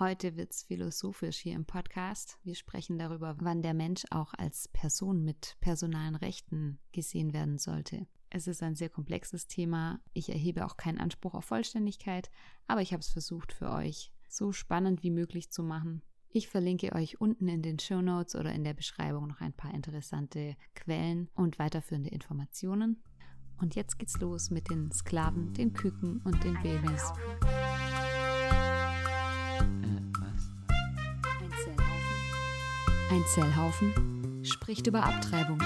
Heute wird es philosophisch hier im Podcast. Wir sprechen darüber, wann der Mensch auch als Person mit personalen Rechten gesehen werden sollte. Es ist ein sehr komplexes Thema. Ich erhebe auch keinen Anspruch auf Vollständigkeit, aber ich habe es versucht für euch so spannend wie möglich zu machen. Ich verlinke euch unten in den Show Notes oder in der Beschreibung noch ein paar interessante Quellen und weiterführende Informationen. Und jetzt geht's los mit den Sklaven, den Küken und den Babys. Ein Zellhaufen spricht über Abtreibung.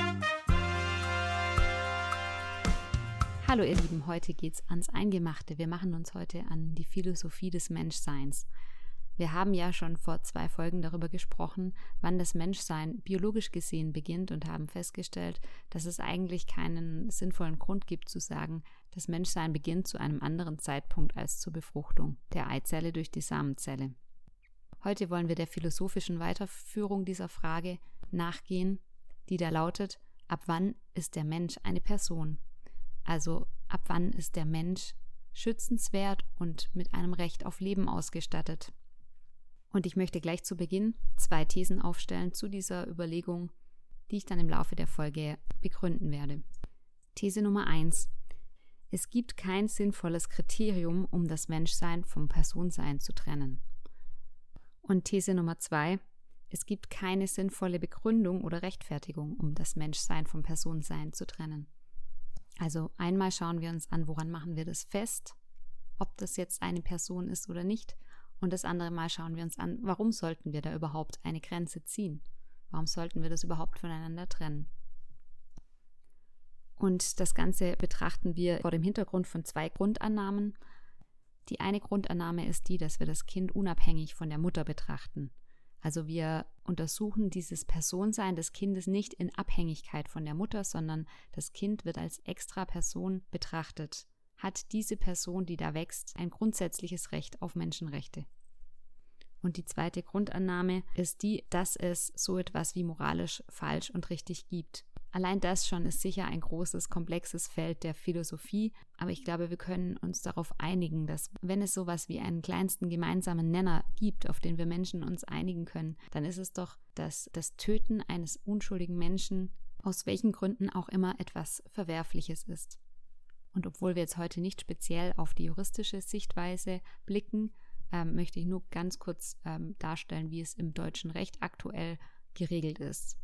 Hallo ihr Lieben, heute geht's ans Eingemachte. Wir machen uns heute an die Philosophie des Menschseins. Wir haben ja schon vor zwei Folgen darüber gesprochen, wann das Menschsein biologisch gesehen beginnt und haben festgestellt, dass es eigentlich keinen sinnvollen Grund gibt zu sagen, das Menschsein beginnt zu einem anderen Zeitpunkt als zur Befruchtung der Eizelle durch die Samenzelle. Heute wollen wir der philosophischen Weiterführung dieser Frage nachgehen, die da lautet, ab wann ist der Mensch eine Person? Also ab wann ist der Mensch schützenswert und mit einem Recht auf Leben ausgestattet? Und ich möchte gleich zu Beginn zwei Thesen aufstellen zu dieser Überlegung, die ich dann im Laufe der Folge begründen werde. These Nummer eins: Es gibt kein sinnvolles Kriterium, um das Menschsein vom Personsein zu trennen. Und These Nummer zwei, es gibt keine sinnvolle Begründung oder Rechtfertigung, um das Menschsein vom Personensein zu trennen. Also einmal schauen wir uns an, woran machen wir das fest, ob das jetzt eine Person ist oder nicht. Und das andere Mal schauen wir uns an, warum sollten wir da überhaupt eine Grenze ziehen? Warum sollten wir das überhaupt voneinander trennen? Und das Ganze betrachten wir vor dem Hintergrund von zwei Grundannahmen. Die eine Grundannahme ist die, dass wir das Kind unabhängig von der Mutter betrachten. Also wir untersuchen dieses Personsein des Kindes nicht in Abhängigkeit von der Mutter, sondern das Kind wird als extra Person betrachtet. Hat diese Person, die da wächst, ein grundsätzliches Recht auf Menschenrechte? Und die zweite Grundannahme ist die, dass es so etwas wie moralisch falsch und richtig gibt. Allein das schon ist sicher ein großes, komplexes Feld der Philosophie, aber ich glaube, wir können uns darauf einigen, dass wenn es sowas wie einen kleinsten gemeinsamen Nenner gibt, auf den wir Menschen uns einigen können, dann ist es doch, dass das Töten eines unschuldigen Menschen aus welchen Gründen auch immer etwas Verwerfliches ist. Und obwohl wir jetzt heute nicht speziell auf die juristische Sichtweise blicken, ähm, möchte ich nur ganz kurz ähm, darstellen, wie es im deutschen Recht aktuell geregelt ist.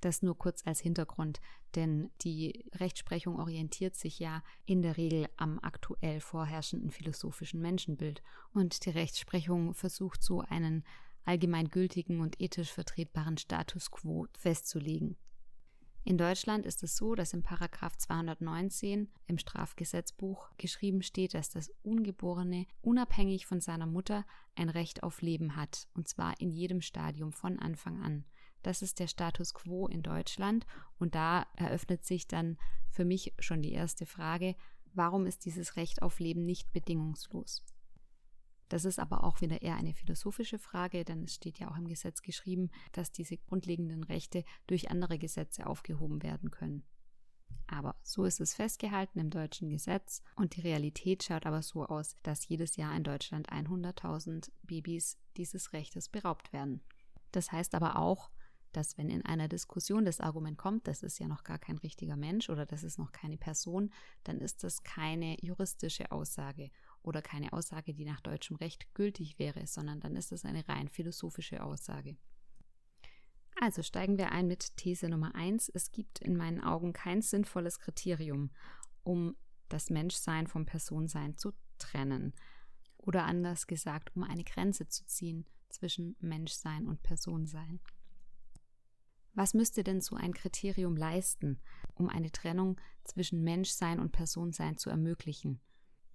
Das nur kurz als Hintergrund, denn die Rechtsprechung orientiert sich ja in der Regel am aktuell vorherrschenden philosophischen Menschenbild und die Rechtsprechung versucht so einen allgemeingültigen und ethisch vertretbaren Status quo festzulegen. In Deutschland ist es so, dass im Paragraph 219 im Strafgesetzbuch geschrieben steht, dass das Ungeborene unabhängig von seiner Mutter ein Recht auf Leben hat, und zwar in jedem Stadium von Anfang an. Das ist der Status quo in Deutschland. Und da eröffnet sich dann für mich schon die erste Frage, warum ist dieses Recht auf Leben nicht bedingungslos? Das ist aber auch wieder eher eine philosophische Frage, denn es steht ja auch im Gesetz geschrieben, dass diese grundlegenden Rechte durch andere Gesetze aufgehoben werden können. Aber so ist es festgehalten im deutschen Gesetz und die Realität schaut aber so aus, dass jedes Jahr in Deutschland 100.000 Babys dieses Rechtes beraubt werden. Das heißt aber auch, dass wenn in einer Diskussion das Argument kommt, das ist ja noch gar kein richtiger Mensch oder das ist noch keine Person, dann ist das keine juristische Aussage oder keine Aussage, die nach deutschem Recht gültig wäre, sondern dann ist das eine rein philosophische Aussage. Also steigen wir ein mit These Nummer 1. Es gibt in meinen Augen kein sinnvolles Kriterium, um das Menschsein vom Personsein zu trennen. Oder anders gesagt, um eine Grenze zu ziehen zwischen Menschsein und Personsein. Was müsste denn so ein Kriterium leisten, um eine Trennung zwischen Menschsein und Personsein zu ermöglichen?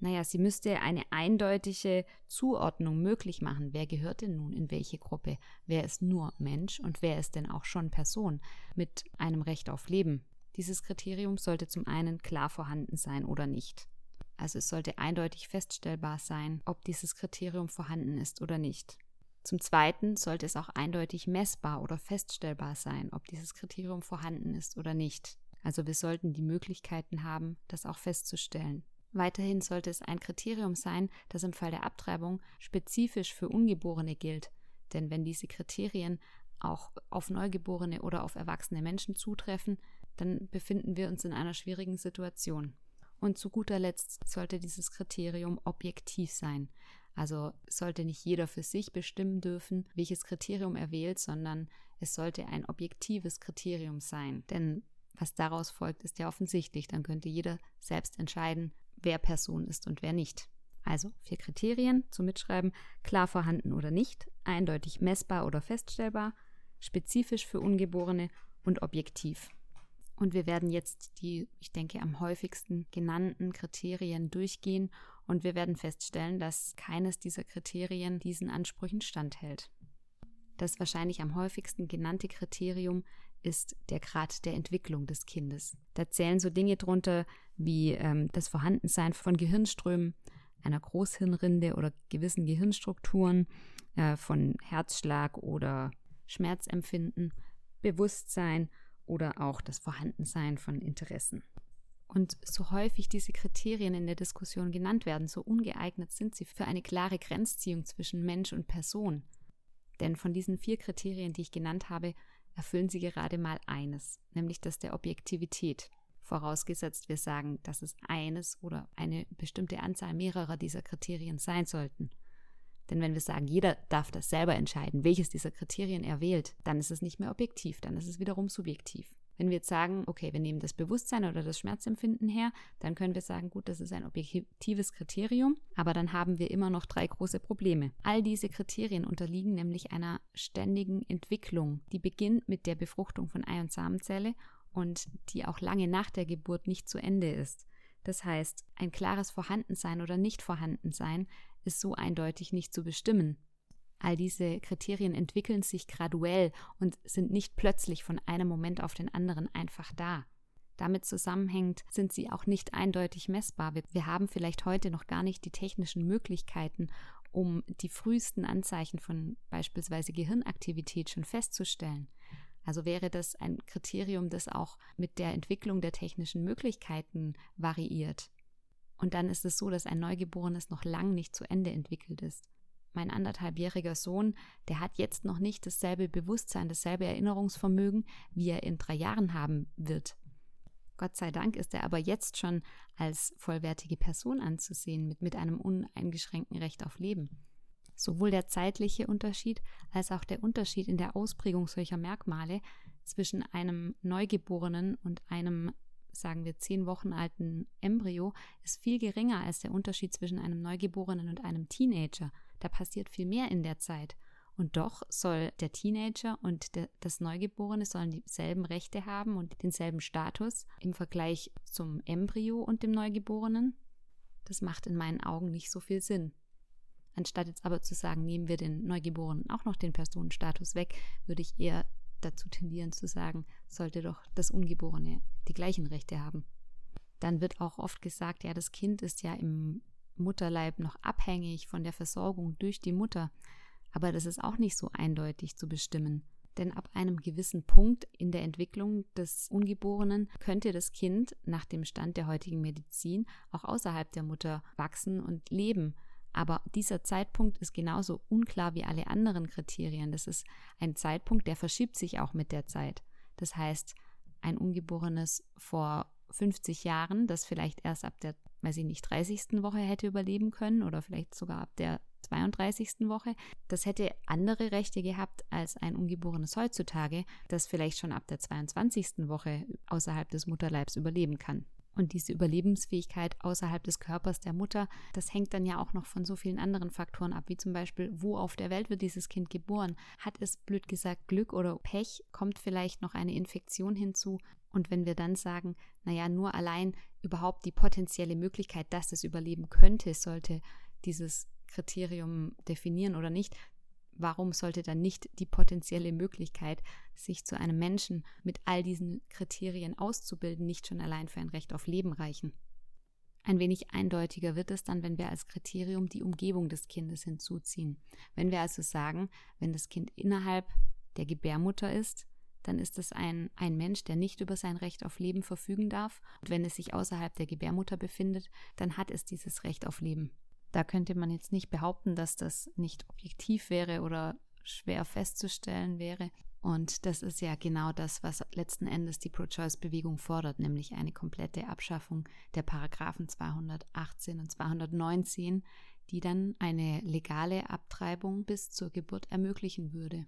Naja, sie müsste eine eindeutige Zuordnung möglich machen. Wer gehört denn nun in welche Gruppe? Wer ist nur Mensch und wer ist denn auch schon Person mit einem Recht auf Leben? Dieses Kriterium sollte zum einen klar vorhanden sein oder nicht. Also es sollte eindeutig feststellbar sein, ob dieses Kriterium vorhanden ist oder nicht. Zum Zweiten sollte es auch eindeutig messbar oder feststellbar sein, ob dieses Kriterium vorhanden ist oder nicht. Also wir sollten die Möglichkeiten haben, das auch festzustellen. Weiterhin sollte es ein Kriterium sein, das im Fall der Abtreibung spezifisch für Ungeborene gilt. Denn wenn diese Kriterien auch auf Neugeborene oder auf erwachsene Menschen zutreffen, dann befinden wir uns in einer schwierigen Situation. Und zu guter Letzt sollte dieses Kriterium objektiv sein. Also sollte nicht jeder für sich bestimmen dürfen, welches Kriterium er wählt, sondern es sollte ein objektives Kriterium sein. Denn was daraus folgt, ist ja offensichtlich. Dann könnte jeder selbst entscheiden, wer Person ist und wer nicht. Also vier Kriterien zum Mitschreiben, klar vorhanden oder nicht, eindeutig messbar oder feststellbar, spezifisch für Ungeborene und objektiv. Und wir werden jetzt die, ich denke, am häufigsten genannten Kriterien durchgehen und wir werden feststellen, dass keines dieser Kriterien diesen Ansprüchen standhält. Das wahrscheinlich am häufigsten genannte Kriterium ist der Grad der Entwicklung des Kindes. Da zählen so Dinge drunter wie ähm, das Vorhandensein von Gehirnströmen, einer Großhirnrinde oder gewissen Gehirnstrukturen, äh, von Herzschlag oder Schmerzempfinden, Bewusstsein oder auch das Vorhandensein von Interessen. Und so häufig diese Kriterien in der Diskussion genannt werden, so ungeeignet sind sie für eine klare Grenzziehung zwischen Mensch und Person. Denn von diesen vier Kriterien, die ich genannt habe, erfüllen sie gerade mal eines, nämlich das der Objektivität. Vorausgesetzt wir sagen, dass es eines oder eine bestimmte Anzahl mehrerer dieser Kriterien sein sollten. Denn wenn wir sagen, jeder darf das selber entscheiden, welches dieser Kriterien er wählt, dann ist es nicht mehr objektiv, dann ist es wiederum subjektiv. Wenn wir jetzt sagen, okay, wir nehmen das Bewusstsein oder das Schmerzempfinden her, dann können wir sagen, gut, das ist ein objektives Kriterium, aber dann haben wir immer noch drei große Probleme. All diese Kriterien unterliegen nämlich einer ständigen Entwicklung, die beginnt mit der Befruchtung von Ei- und Samenzelle und die auch lange nach der Geburt nicht zu Ende ist. Das heißt, ein klares Vorhandensein oder Nicht-Vorhandensein ist so eindeutig nicht zu bestimmen. All diese Kriterien entwickeln sich graduell und sind nicht plötzlich von einem Moment auf den anderen einfach da. Damit zusammenhängend sind sie auch nicht eindeutig messbar. Wir haben vielleicht heute noch gar nicht die technischen Möglichkeiten, um die frühesten Anzeichen von beispielsweise Gehirnaktivität schon festzustellen. Also wäre das ein Kriterium, das auch mit der Entwicklung der technischen Möglichkeiten variiert. Und dann ist es so, dass ein Neugeborenes noch lang nicht zu Ende entwickelt ist mein anderthalbjähriger Sohn, der hat jetzt noch nicht dasselbe Bewusstsein, dasselbe Erinnerungsvermögen, wie er in drei Jahren haben wird. Gott sei Dank ist er aber jetzt schon als vollwertige Person anzusehen, mit, mit einem uneingeschränkten Recht auf Leben. Sowohl der zeitliche Unterschied als auch der Unterschied in der Ausprägung solcher Merkmale zwischen einem Neugeborenen und einem, sagen wir, zehn Wochen alten Embryo ist viel geringer als der Unterschied zwischen einem Neugeborenen und einem Teenager. Da passiert viel mehr in der Zeit. Und doch soll der Teenager und der, das Neugeborene sollen dieselben Rechte haben und denselben Status im Vergleich zum Embryo und dem Neugeborenen. Das macht in meinen Augen nicht so viel Sinn. Anstatt jetzt aber zu sagen, nehmen wir den Neugeborenen auch noch den Personenstatus weg, würde ich eher dazu tendieren zu sagen, sollte doch das Ungeborene die gleichen Rechte haben. Dann wird auch oft gesagt, ja, das Kind ist ja im Mutterleib noch abhängig von der Versorgung durch die Mutter. Aber das ist auch nicht so eindeutig zu bestimmen. Denn ab einem gewissen Punkt in der Entwicklung des Ungeborenen könnte das Kind nach dem Stand der heutigen Medizin auch außerhalb der Mutter wachsen und leben. Aber dieser Zeitpunkt ist genauso unklar wie alle anderen Kriterien. Das ist ein Zeitpunkt, der verschiebt sich auch mit der Zeit. Das heißt, ein Ungeborenes vor 50 Jahren, das vielleicht erst ab der weiß ich nicht, 30. Woche hätte überleben können oder vielleicht sogar ab der 32. Woche. Das hätte andere Rechte gehabt als ein Ungeborenes heutzutage, das vielleicht schon ab der 22. Woche außerhalb des Mutterleibs überleben kann. Und diese Überlebensfähigkeit außerhalb des Körpers der Mutter, das hängt dann ja auch noch von so vielen anderen Faktoren ab, wie zum Beispiel, wo auf der Welt wird dieses Kind geboren? Hat es, blöd gesagt, Glück oder Pech? Kommt vielleicht noch eine Infektion hinzu? Und wenn wir dann sagen, naja, nur allein überhaupt die potenzielle Möglichkeit, dass es überleben könnte, sollte dieses Kriterium definieren oder nicht, warum sollte dann nicht die potenzielle Möglichkeit, sich zu einem Menschen mit all diesen Kriterien auszubilden, nicht schon allein für ein Recht auf Leben reichen? Ein wenig eindeutiger wird es dann, wenn wir als Kriterium die Umgebung des Kindes hinzuziehen. Wenn wir also sagen, wenn das Kind innerhalb der Gebärmutter ist, dann ist es ein, ein Mensch, der nicht über sein Recht auf Leben verfügen darf. Und wenn es sich außerhalb der Gebärmutter befindet, dann hat es dieses Recht auf Leben. Da könnte man jetzt nicht behaupten, dass das nicht objektiv wäre oder schwer festzustellen wäre. Und das ist ja genau das, was letzten Endes die Pro-Choice-Bewegung fordert, nämlich eine komplette Abschaffung der Paragraphen 218 und 219, die dann eine legale Abtreibung bis zur Geburt ermöglichen würde.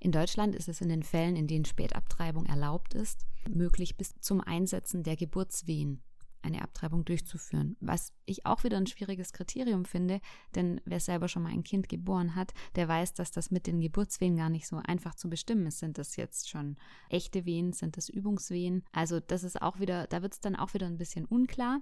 In Deutschland ist es in den Fällen, in denen Spätabtreibung erlaubt ist, möglich bis zum Einsetzen der Geburtswehen eine Abtreibung durchzuführen. Was ich auch wieder ein schwieriges Kriterium finde, denn wer selber schon mal ein Kind geboren hat, der weiß, dass das mit den Geburtswehen gar nicht so einfach zu bestimmen ist. Sind das jetzt schon echte Wehen? Sind das Übungswehen? Also das ist auch wieder, da wird es dann auch wieder ein bisschen unklar.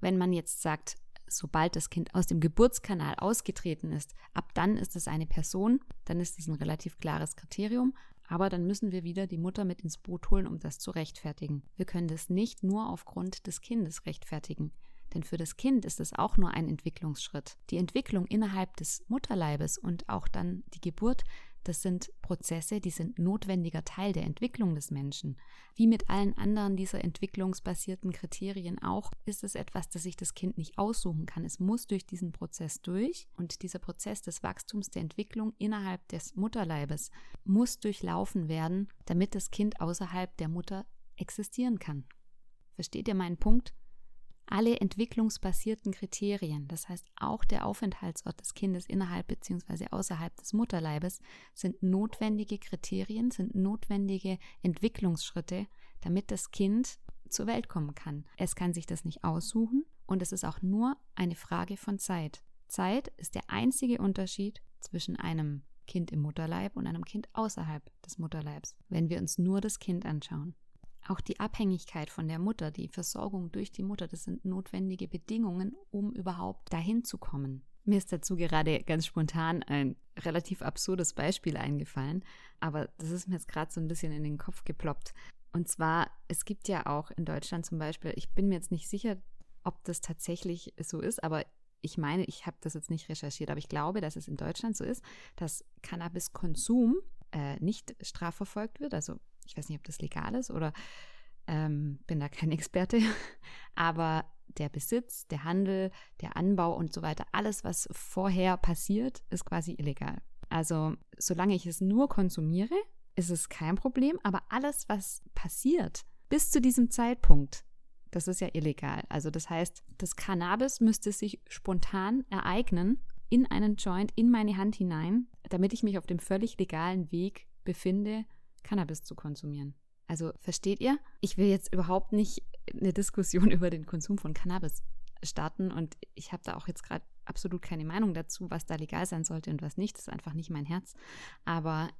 Wenn man jetzt sagt, sobald das Kind aus dem Geburtskanal ausgetreten ist, ab dann ist es eine Person, dann ist das ein relativ klares Kriterium. Aber dann müssen wir wieder die Mutter mit ins Boot holen, um das zu rechtfertigen. Wir können das nicht nur aufgrund des Kindes rechtfertigen. Denn für das Kind ist es auch nur ein Entwicklungsschritt. Die Entwicklung innerhalb des Mutterleibes und auch dann die Geburt das sind Prozesse, die sind notwendiger Teil der Entwicklung des Menschen. Wie mit allen anderen dieser entwicklungsbasierten Kriterien auch, ist es etwas, das sich das Kind nicht aussuchen kann. Es muss durch diesen Prozess durch und dieser Prozess des Wachstums der Entwicklung innerhalb des Mutterleibes muss durchlaufen werden, damit das Kind außerhalb der Mutter existieren kann. Versteht ihr meinen Punkt? Alle entwicklungsbasierten Kriterien, das heißt auch der Aufenthaltsort des Kindes innerhalb bzw. außerhalb des Mutterleibes, sind notwendige Kriterien, sind notwendige Entwicklungsschritte, damit das Kind zur Welt kommen kann. Es kann sich das nicht aussuchen und es ist auch nur eine Frage von Zeit. Zeit ist der einzige Unterschied zwischen einem Kind im Mutterleib und einem Kind außerhalb des Mutterleibs, wenn wir uns nur das Kind anschauen. Auch die Abhängigkeit von der Mutter, die Versorgung durch die Mutter, das sind notwendige Bedingungen, um überhaupt dahin zu kommen. Mir ist dazu gerade ganz spontan ein relativ absurdes Beispiel eingefallen, aber das ist mir jetzt gerade so ein bisschen in den Kopf geploppt. Und zwar, es gibt ja auch in Deutschland zum Beispiel, ich bin mir jetzt nicht sicher, ob das tatsächlich so ist, aber ich meine, ich habe das jetzt nicht recherchiert, aber ich glaube, dass es in Deutschland so ist, dass Cannabiskonsum äh, nicht strafverfolgt wird. Also ich weiß nicht, ob das legal ist oder ähm, bin da kein Experte, aber der Besitz, der Handel, der Anbau und so weiter, alles, was vorher passiert, ist quasi illegal. Also solange ich es nur konsumiere, ist es kein Problem, aber alles, was passiert bis zu diesem Zeitpunkt, das ist ja illegal. Also das heißt, das Cannabis müsste sich spontan ereignen in einen Joint, in meine Hand hinein, damit ich mich auf dem völlig legalen Weg befinde, Cannabis zu konsumieren. Also versteht ihr? Ich will jetzt überhaupt nicht eine Diskussion über den Konsum von Cannabis starten und ich habe da auch jetzt gerade absolut keine Meinung dazu, was da legal sein sollte und was nicht. Das ist einfach nicht mein Herz. Aber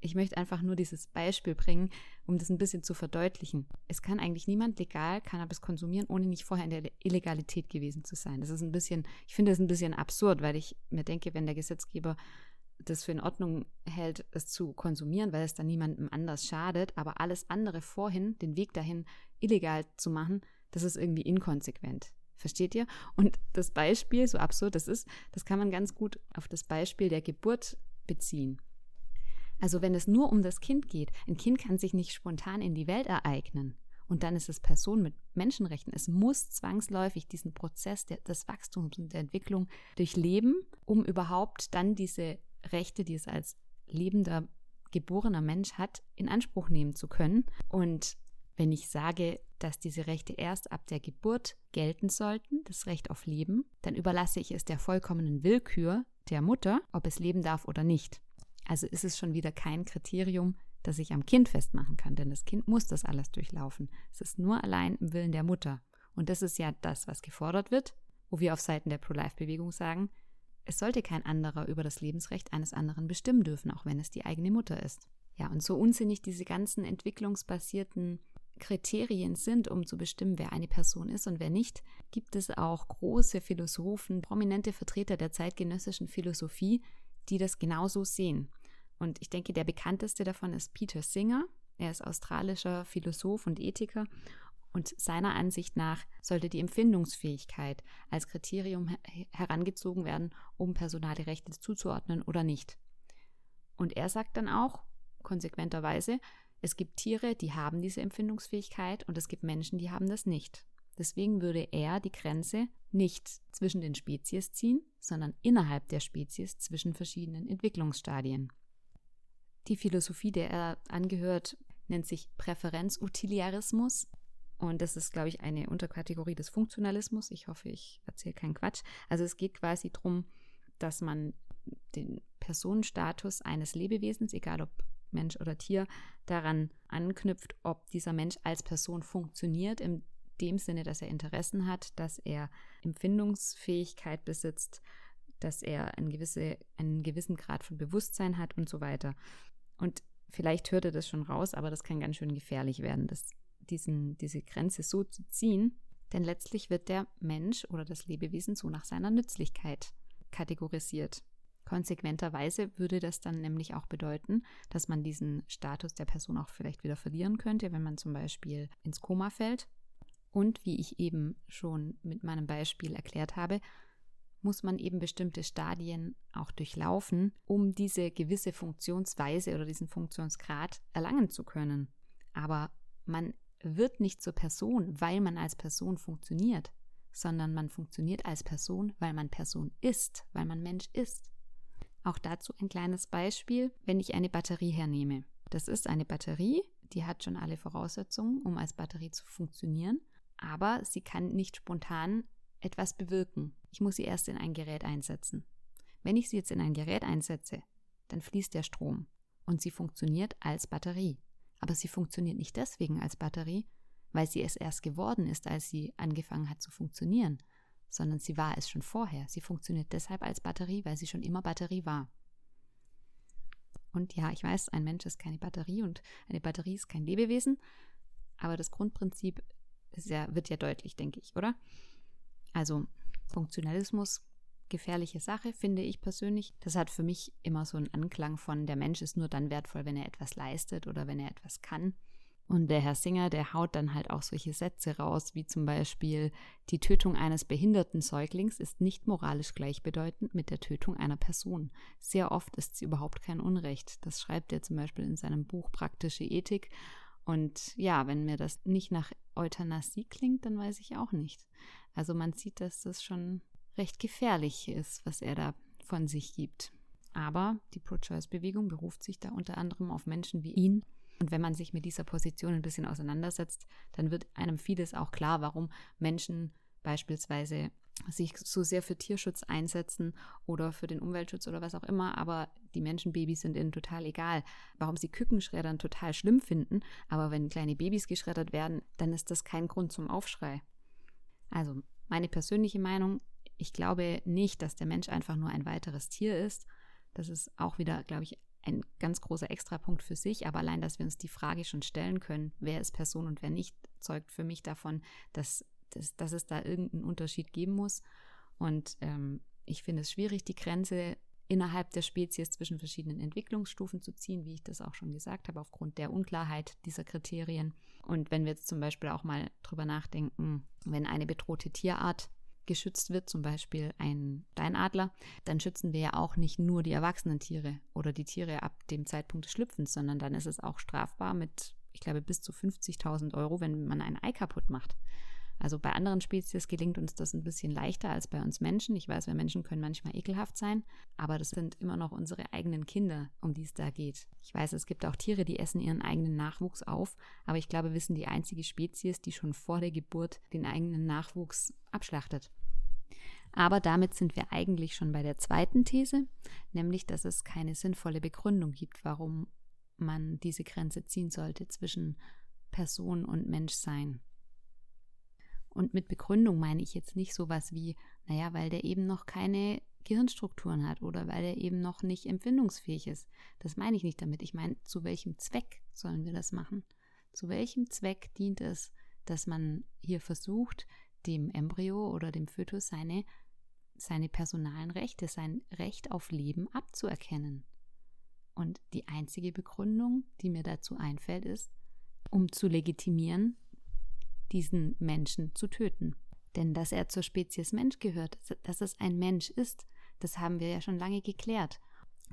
ich möchte einfach nur dieses Beispiel bringen, um das ein bisschen zu verdeutlichen. Es kann eigentlich niemand legal Cannabis konsumieren, ohne nicht vorher in der Illegalität gewesen zu sein. Das ist ein bisschen, ich finde das ein bisschen absurd, weil ich mir denke, wenn der Gesetzgeber das für in Ordnung hält, es zu konsumieren, weil es dann niemandem anders schadet, aber alles andere vorhin, den Weg dahin illegal zu machen, das ist irgendwie inkonsequent. Versteht ihr? Und das Beispiel, so absurd das ist, das kann man ganz gut auf das Beispiel der Geburt beziehen. Also wenn es nur um das Kind geht, ein Kind kann sich nicht spontan in die Welt ereignen. Und dann ist es Person mit Menschenrechten. Es muss zwangsläufig diesen Prozess der, des Wachstums und der Entwicklung durchleben, um überhaupt dann diese Rechte, die es als lebender, geborener Mensch hat, in Anspruch nehmen zu können. Und wenn ich sage, dass diese Rechte erst ab der Geburt gelten sollten, das Recht auf Leben, dann überlasse ich es der vollkommenen Willkür der Mutter, ob es leben darf oder nicht. Also ist es schon wieder kein Kriterium, das ich am Kind festmachen kann, denn das Kind muss das alles durchlaufen. Es ist nur allein im Willen der Mutter. Und das ist ja das, was gefordert wird, wo wir auf Seiten der Pro-Life-Bewegung sagen, es sollte kein anderer über das Lebensrecht eines anderen bestimmen dürfen, auch wenn es die eigene Mutter ist. Ja, und so unsinnig diese ganzen entwicklungsbasierten Kriterien sind, um zu bestimmen, wer eine Person ist und wer nicht, gibt es auch große Philosophen, prominente Vertreter der zeitgenössischen Philosophie, die das genauso sehen. Und ich denke, der bekannteste davon ist Peter Singer. Er ist australischer Philosoph und Ethiker und seiner Ansicht nach sollte die Empfindungsfähigkeit als Kriterium herangezogen werden, um personale Rechte zuzuordnen oder nicht. Und er sagt dann auch, konsequenterweise, Es gibt Tiere, die haben diese Empfindungsfähigkeit und es gibt Menschen, die haben das nicht. Deswegen würde er die Grenze nicht zwischen den Spezies ziehen, sondern innerhalb der Spezies zwischen verschiedenen Entwicklungsstadien. Die Philosophie, der er angehört, nennt sich Präferenzutiliarismus. Und das ist, glaube ich, eine Unterkategorie des Funktionalismus. Ich hoffe, ich erzähle keinen Quatsch. Also es geht quasi darum, dass man den Personenstatus eines Lebewesens, egal ob Mensch oder Tier, daran anknüpft, ob dieser Mensch als Person funktioniert, in dem Sinne, dass er Interessen hat, dass er Empfindungsfähigkeit besitzt, dass er eine gewisse, einen gewissen Grad von Bewusstsein hat und so weiter. Und vielleicht hört er das schon raus, aber das kann ganz schön gefährlich werden, das, diesen, diese Grenze so zu ziehen. Denn letztlich wird der Mensch oder das Lebewesen so nach seiner Nützlichkeit kategorisiert. Konsequenterweise würde das dann nämlich auch bedeuten, dass man diesen Status der Person auch vielleicht wieder verlieren könnte, wenn man zum Beispiel ins Koma fällt. Und wie ich eben schon mit meinem Beispiel erklärt habe, muss man eben bestimmte Stadien auch durchlaufen, um diese gewisse Funktionsweise oder diesen Funktionsgrad erlangen zu können. Aber man wird nicht zur Person, weil man als Person funktioniert, sondern man funktioniert als Person, weil man Person ist, weil man Mensch ist. Auch dazu ein kleines Beispiel, wenn ich eine Batterie hernehme. Das ist eine Batterie, die hat schon alle Voraussetzungen, um als Batterie zu funktionieren, aber sie kann nicht spontan etwas bewirken. Ich muss sie erst in ein Gerät einsetzen. Wenn ich sie jetzt in ein Gerät einsetze, dann fließt der Strom und sie funktioniert als Batterie. Aber sie funktioniert nicht deswegen als Batterie, weil sie es erst geworden ist, als sie angefangen hat zu funktionieren, sondern sie war es schon vorher. Sie funktioniert deshalb als Batterie, weil sie schon immer Batterie war. Und ja, ich weiß, ein Mensch ist keine Batterie und eine Batterie ist kein Lebewesen, aber das Grundprinzip ja, wird ja deutlich, denke ich, oder? Also Funktionalismus, gefährliche Sache, finde ich persönlich. Das hat für mich immer so einen Anklang von, der Mensch ist nur dann wertvoll, wenn er etwas leistet oder wenn er etwas kann. Und der Herr Singer, der haut dann halt auch solche Sätze raus, wie zum Beispiel, die Tötung eines behinderten Säuglings ist nicht moralisch gleichbedeutend mit der Tötung einer Person. Sehr oft ist sie überhaupt kein Unrecht. Das schreibt er zum Beispiel in seinem Buch Praktische Ethik. Und ja, wenn mir das nicht nach Euthanasie klingt, dann weiß ich auch nicht. Also man sieht, dass das schon recht gefährlich ist, was er da von sich gibt. Aber die Pro-Choice-Bewegung beruft sich da unter anderem auf Menschen wie ihn. Und wenn man sich mit dieser Position ein bisschen auseinandersetzt, dann wird einem vieles auch klar, warum Menschen beispielsweise sich so sehr für Tierschutz einsetzen oder für den Umweltschutz oder was auch immer, aber die Menschenbabys sind ihnen total egal. Warum sie Kükenschreddern total schlimm finden, aber wenn kleine Babys geschreddert werden, dann ist das kein Grund zum Aufschrei. Also meine persönliche Meinung, ich glaube nicht, dass der Mensch einfach nur ein weiteres Tier ist. Das ist auch wieder, glaube ich, ein ganz großer Extrapunkt für sich. Aber allein, dass wir uns die Frage schon stellen können, wer ist Person und wer nicht, zeugt für mich davon, dass, dass, dass es da irgendeinen Unterschied geben muss. Und ähm, ich finde es schwierig, die Grenze innerhalb der Spezies zwischen verschiedenen Entwicklungsstufen zu ziehen, wie ich das auch schon gesagt habe, aufgrund der Unklarheit dieser Kriterien. Und wenn wir jetzt zum Beispiel auch mal drüber nachdenken, wenn eine bedrohte Tierart geschützt wird, zum Beispiel ein Steinadler, dann schützen wir ja auch nicht nur die erwachsenen Tiere oder die Tiere ab dem Zeitpunkt des Schlüpfens, sondern dann ist es auch strafbar mit, ich glaube, bis zu 50.000 Euro, wenn man ein Ei kaputt macht. Also bei anderen Spezies gelingt uns das ein bisschen leichter als bei uns Menschen. Ich weiß, wir Menschen können manchmal ekelhaft sein, aber das sind immer noch unsere eigenen Kinder, um die es da geht. Ich weiß, es gibt auch Tiere, die essen ihren eigenen Nachwuchs auf, aber ich glaube, wir sind die einzige Spezies, die schon vor der Geburt den eigenen Nachwuchs abschlachtet. Aber damit sind wir eigentlich schon bei der zweiten These, nämlich, dass es keine sinnvolle Begründung gibt, warum man diese Grenze ziehen sollte zwischen Person und Menschsein. Und mit Begründung meine ich jetzt nicht sowas wie, naja, weil der eben noch keine Gehirnstrukturen hat oder weil er eben noch nicht empfindungsfähig ist. Das meine ich nicht damit. Ich meine, zu welchem Zweck sollen wir das machen? Zu welchem Zweck dient es, dass man hier versucht, dem Embryo oder dem Fötus seine, seine personalen Rechte, sein Recht auf Leben abzuerkennen? Und die einzige Begründung, die mir dazu einfällt, ist, um zu legitimieren, diesen Menschen zu töten. Denn dass er zur Spezies Mensch gehört, dass es ein Mensch ist, das haben wir ja schon lange geklärt.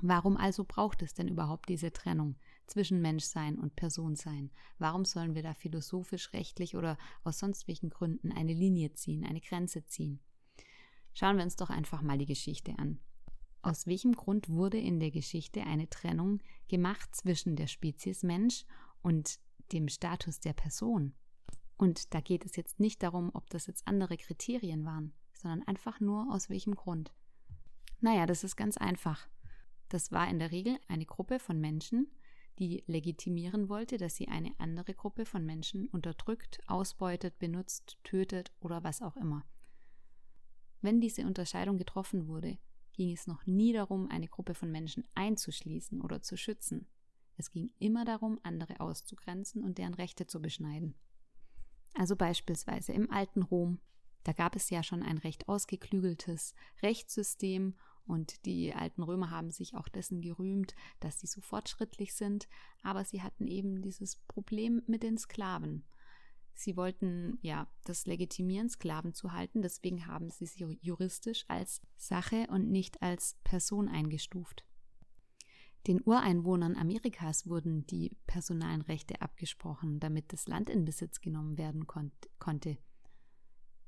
Warum also braucht es denn überhaupt diese Trennung zwischen Menschsein und Personsein? Warum sollen wir da philosophisch, rechtlich oder aus sonst welchen Gründen eine Linie ziehen, eine Grenze ziehen? Schauen wir uns doch einfach mal die Geschichte an. Aus welchem Grund wurde in der Geschichte eine Trennung gemacht zwischen der Spezies Mensch und dem Status der Person? Und da geht es jetzt nicht darum, ob das jetzt andere Kriterien waren, sondern einfach nur aus welchem Grund. Naja, das ist ganz einfach. Das war in der Regel eine Gruppe von Menschen, die legitimieren wollte, dass sie eine andere Gruppe von Menschen unterdrückt, ausbeutet, benutzt, tötet oder was auch immer. Wenn diese Unterscheidung getroffen wurde, ging es noch nie darum, eine Gruppe von Menschen einzuschließen oder zu schützen. Es ging immer darum, andere auszugrenzen und deren Rechte zu beschneiden. Also beispielsweise im alten Rom, da gab es ja schon ein recht ausgeklügeltes Rechtssystem und die alten Römer haben sich auch dessen gerühmt, dass sie so fortschrittlich sind, aber sie hatten eben dieses Problem mit den Sklaven. Sie wollten ja das legitimieren, Sklaven zu halten, deswegen haben sie sie juristisch als Sache und nicht als Person eingestuft. Den Ureinwohnern Amerikas wurden die personalen Rechte abgesprochen, damit das Land in Besitz genommen werden kon konnte.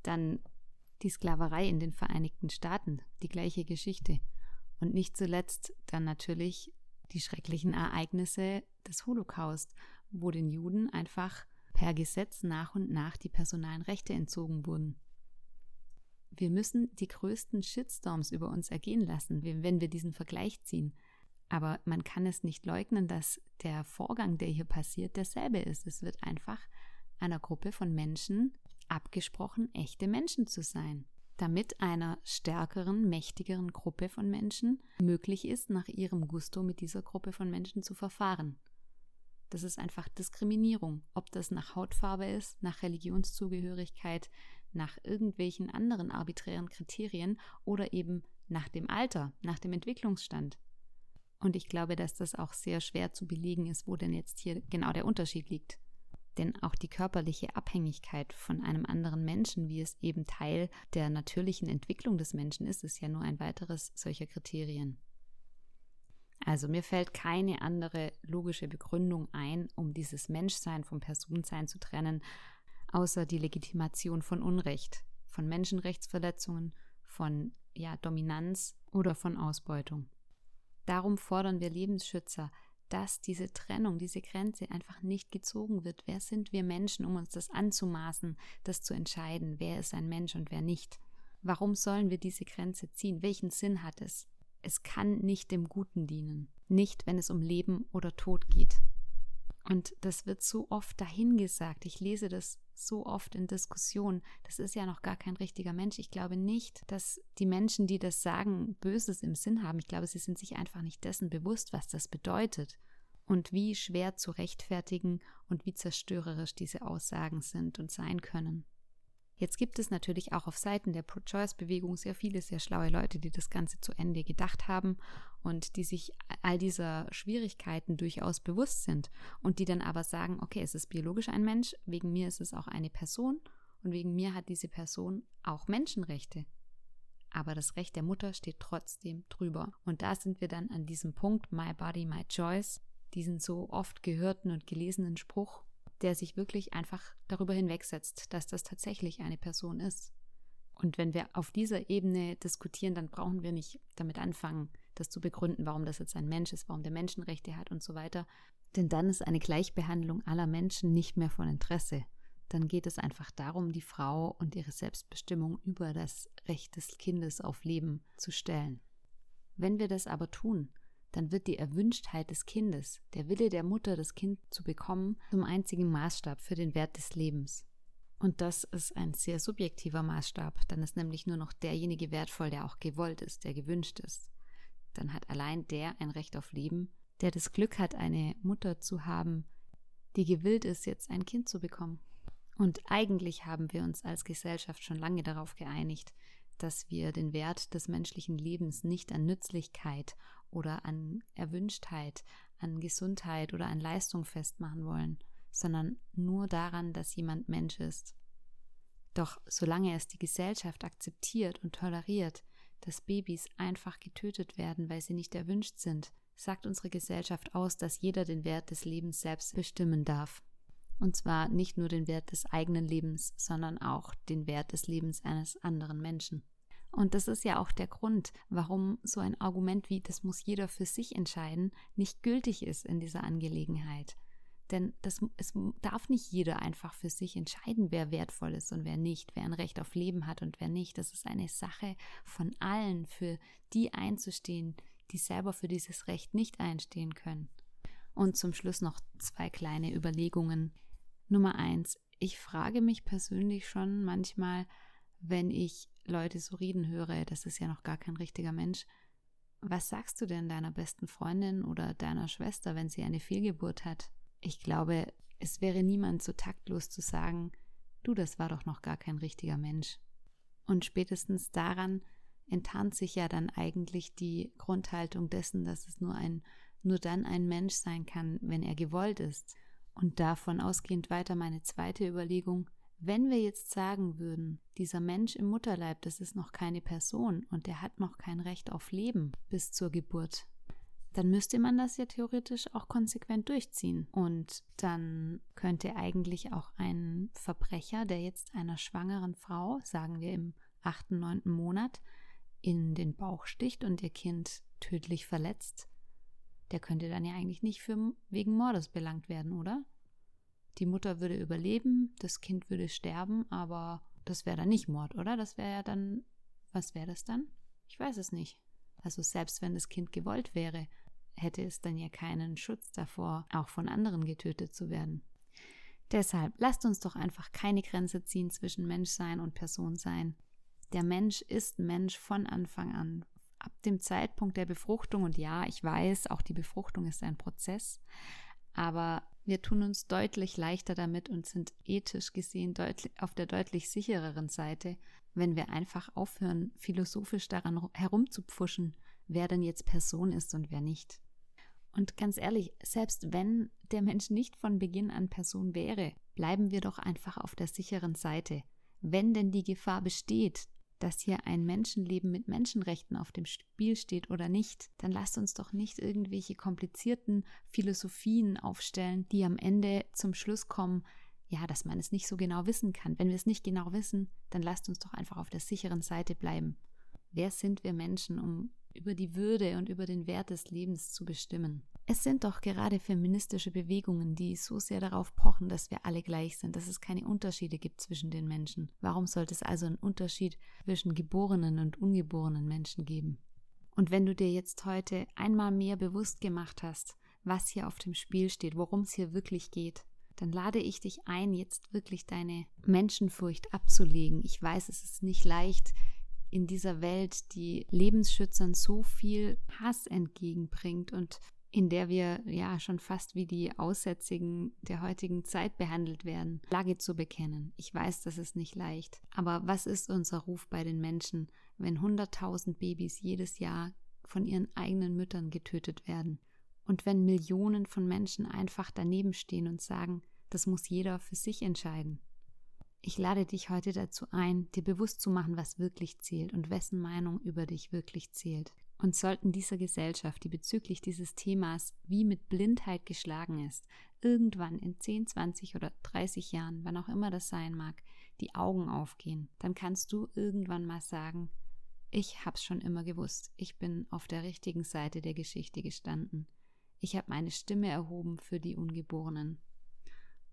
Dann die Sklaverei in den Vereinigten Staaten, die gleiche Geschichte. Und nicht zuletzt dann natürlich die schrecklichen Ereignisse des Holocaust, wo den Juden einfach per Gesetz nach und nach die personalen Rechte entzogen wurden. Wir müssen die größten Shitstorms über uns ergehen lassen, wenn wir diesen Vergleich ziehen. Aber man kann es nicht leugnen, dass der Vorgang, der hier passiert, derselbe ist. Es wird einfach einer Gruppe von Menschen abgesprochen, echte Menschen zu sein, damit einer stärkeren, mächtigeren Gruppe von Menschen möglich ist, nach ihrem Gusto mit dieser Gruppe von Menschen zu verfahren. Das ist einfach Diskriminierung, ob das nach Hautfarbe ist, nach Religionszugehörigkeit, nach irgendwelchen anderen arbiträren Kriterien oder eben nach dem Alter, nach dem Entwicklungsstand. Und ich glaube, dass das auch sehr schwer zu belegen ist, wo denn jetzt hier genau der Unterschied liegt. Denn auch die körperliche Abhängigkeit von einem anderen Menschen, wie es eben Teil der natürlichen Entwicklung des Menschen ist, ist ja nur ein weiteres solcher Kriterien. Also mir fällt keine andere logische Begründung ein, um dieses Menschsein vom Personensein zu trennen, außer die Legitimation von Unrecht, von Menschenrechtsverletzungen, von ja, Dominanz oder von Ausbeutung. Darum fordern wir Lebensschützer, dass diese Trennung, diese Grenze einfach nicht gezogen wird. Wer sind wir Menschen, um uns das anzumaßen, das zu entscheiden, wer ist ein Mensch und wer nicht? Warum sollen wir diese Grenze ziehen? Welchen Sinn hat es? Es kann nicht dem Guten dienen, nicht wenn es um Leben oder Tod geht. Und das wird so oft dahingesagt. Ich lese das so oft in Diskussionen. Das ist ja noch gar kein richtiger Mensch. Ich glaube nicht, dass die Menschen, die das sagen, Böses im Sinn haben. Ich glaube, sie sind sich einfach nicht dessen bewusst, was das bedeutet und wie schwer zu rechtfertigen und wie zerstörerisch diese Aussagen sind und sein können. Jetzt gibt es natürlich auch auf Seiten der Pro-Choice-Bewegung sehr viele sehr schlaue Leute, die das Ganze zu Ende gedacht haben und die sich all dieser Schwierigkeiten durchaus bewusst sind und die dann aber sagen, okay, es ist biologisch ein Mensch, wegen mir ist es auch eine Person und wegen mir hat diese Person auch Menschenrechte. Aber das Recht der Mutter steht trotzdem drüber. Und da sind wir dann an diesem Punkt, My Body, My Choice, diesen so oft gehörten und gelesenen Spruch, der sich wirklich einfach darüber hinwegsetzt, dass das tatsächlich eine Person ist. Und wenn wir auf dieser Ebene diskutieren, dann brauchen wir nicht damit anfangen, das zu begründen, warum das jetzt ein Mensch ist, warum der Menschenrechte hat und so weiter. Denn dann ist eine Gleichbehandlung aller Menschen nicht mehr von Interesse. Dann geht es einfach darum, die Frau und ihre Selbstbestimmung über das Recht des Kindes auf Leben zu stellen. Wenn wir das aber tun, dann wird die Erwünschtheit des Kindes, der Wille der Mutter, das Kind zu bekommen, zum einzigen Maßstab für den Wert des Lebens. Und das ist ein sehr subjektiver Maßstab. Dann ist nämlich nur noch derjenige wertvoll, der auch gewollt ist, der gewünscht ist. Dann hat allein der ein Recht auf Leben, der das Glück hat, eine Mutter zu haben, die gewillt ist, jetzt ein Kind zu bekommen. Und eigentlich haben wir uns als Gesellschaft schon lange darauf geeinigt, dass wir den Wert des menschlichen Lebens nicht an Nützlichkeit oder an Erwünschtheit, an Gesundheit oder an Leistung festmachen wollen, sondern nur daran, dass jemand Mensch ist. Doch solange es die Gesellschaft akzeptiert und toleriert, dass Babys einfach getötet werden, weil sie nicht erwünscht sind, sagt unsere Gesellschaft aus, dass jeder den Wert des Lebens selbst bestimmen darf. Und zwar nicht nur den Wert des eigenen Lebens, sondern auch den Wert des Lebens eines anderen Menschen. Und das ist ja auch der Grund, warum so ein Argument wie das muss jeder für sich entscheiden nicht gültig ist in dieser Angelegenheit. Denn das, es darf nicht jeder einfach für sich entscheiden, wer wertvoll ist und wer nicht, wer ein Recht auf Leben hat und wer nicht. Das ist eine Sache von allen, für die einzustehen, die selber für dieses Recht nicht einstehen können. Und zum Schluss noch zwei kleine Überlegungen. Nummer eins. Ich frage mich persönlich schon manchmal, wenn ich Leute so reden höre, das ist ja noch gar kein richtiger Mensch, was sagst du denn deiner besten Freundin oder deiner Schwester, wenn sie eine Fehlgeburt hat? Ich glaube, es wäre niemand so taktlos zu sagen, du, das war doch noch gar kein richtiger Mensch. Und spätestens daran enttarnt sich ja dann eigentlich die Grundhaltung dessen, dass es nur ein nur dann ein Mensch sein kann, wenn er gewollt ist. Und davon ausgehend weiter meine zweite Überlegung, wenn wir jetzt sagen würden, dieser Mensch im Mutterleib, das ist noch keine Person und der hat noch kein Recht auf Leben bis zur Geburt, dann müsste man das ja theoretisch auch konsequent durchziehen. Und dann könnte eigentlich auch ein Verbrecher, der jetzt einer schwangeren Frau, sagen wir im achten, neunten Monat, in den Bauch sticht und ihr Kind tödlich verletzt, der könnte dann ja eigentlich nicht für, wegen Mordes belangt werden, oder? Die Mutter würde überleben, das Kind würde sterben, aber das wäre dann nicht Mord, oder? Das wäre ja dann, was wäre das dann? Ich weiß es nicht. Also selbst wenn das Kind gewollt wäre, hätte es dann ja keinen Schutz davor, auch von anderen getötet zu werden. Deshalb lasst uns doch einfach keine Grenze ziehen zwischen Menschsein und Personsein. Der Mensch ist Mensch von Anfang an. Ab dem Zeitpunkt der Befruchtung, und ja, ich weiß, auch die Befruchtung ist ein Prozess, aber wir tun uns deutlich leichter damit und sind ethisch gesehen deutlich, auf der deutlich sichereren Seite, wenn wir einfach aufhören, philosophisch daran herumzupfuschen, wer denn jetzt Person ist und wer nicht. Und ganz ehrlich, selbst wenn der Mensch nicht von Beginn an Person wäre, bleiben wir doch einfach auf der sicheren Seite. Wenn denn die Gefahr besteht, dass hier ein Menschenleben mit Menschenrechten auf dem Spiel steht oder nicht, dann lasst uns doch nicht irgendwelche komplizierten Philosophien aufstellen, die am Ende zum Schluss kommen, ja, dass man es nicht so genau wissen kann. Wenn wir es nicht genau wissen, dann lasst uns doch einfach auf der sicheren Seite bleiben. Wer sind wir Menschen, um über die Würde und über den Wert des Lebens zu bestimmen. Es sind doch gerade feministische Bewegungen, die so sehr darauf pochen, dass wir alle gleich sind, dass es keine Unterschiede gibt zwischen den Menschen. Warum sollte es also einen Unterschied zwischen geborenen und ungeborenen Menschen geben? Und wenn du dir jetzt heute einmal mehr bewusst gemacht hast, was hier auf dem Spiel steht, worum es hier wirklich geht, dann lade ich dich ein, jetzt wirklich deine Menschenfurcht abzulegen. Ich weiß, es ist nicht leicht, in dieser Welt, die Lebensschützern so viel Hass entgegenbringt und in der wir ja schon fast wie die Aussätzigen der heutigen Zeit behandelt werden, Lage zu bekennen. Ich weiß, das ist nicht leicht. Aber was ist unser Ruf bei den Menschen, wenn 100.000 Babys jedes Jahr von ihren eigenen Müttern getötet werden? Und wenn Millionen von Menschen einfach daneben stehen und sagen, das muss jeder für sich entscheiden? Ich lade dich heute dazu ein, dir bewusst zu machen, was wirklich zählt und wessen Meinung über dich wirklich zählt. Und sollten dieser Gesellschaft, die bezüglich dieses Themas wie mit Blindheit geschlagen ist, irgendwann in 10, 20 oder 30 Jahren, wann auch immer das sein mag, die Augen aufgehen, dann kannst du irgendwann mal sagen, ich hab's schon immer gewusst, ich bin auf der richtigen Seite der Geschichte gestanden. Ich habe meine Stimme erhoben für die Ungeborenen.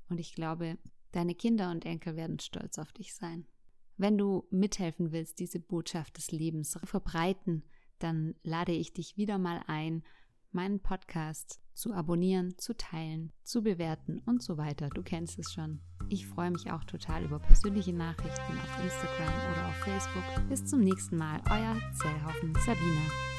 Und ich glaube, Deine Kinder und Enkel werden stolz auf dich sein. Wenn du mithelfen willst, diese Botschaft des Lebens verbreiten, dann lade ich dich wieder mal ein, meinen Podcast zu abonnieren, zu teilen, zu bewerten und so weiter. Du kennst es schon. Ich freue mich auch total über persönliche Nachrichten auf Instagram oder auf Facebook. Bis zum nächsten Mal, euer Zellhaufen Sabine.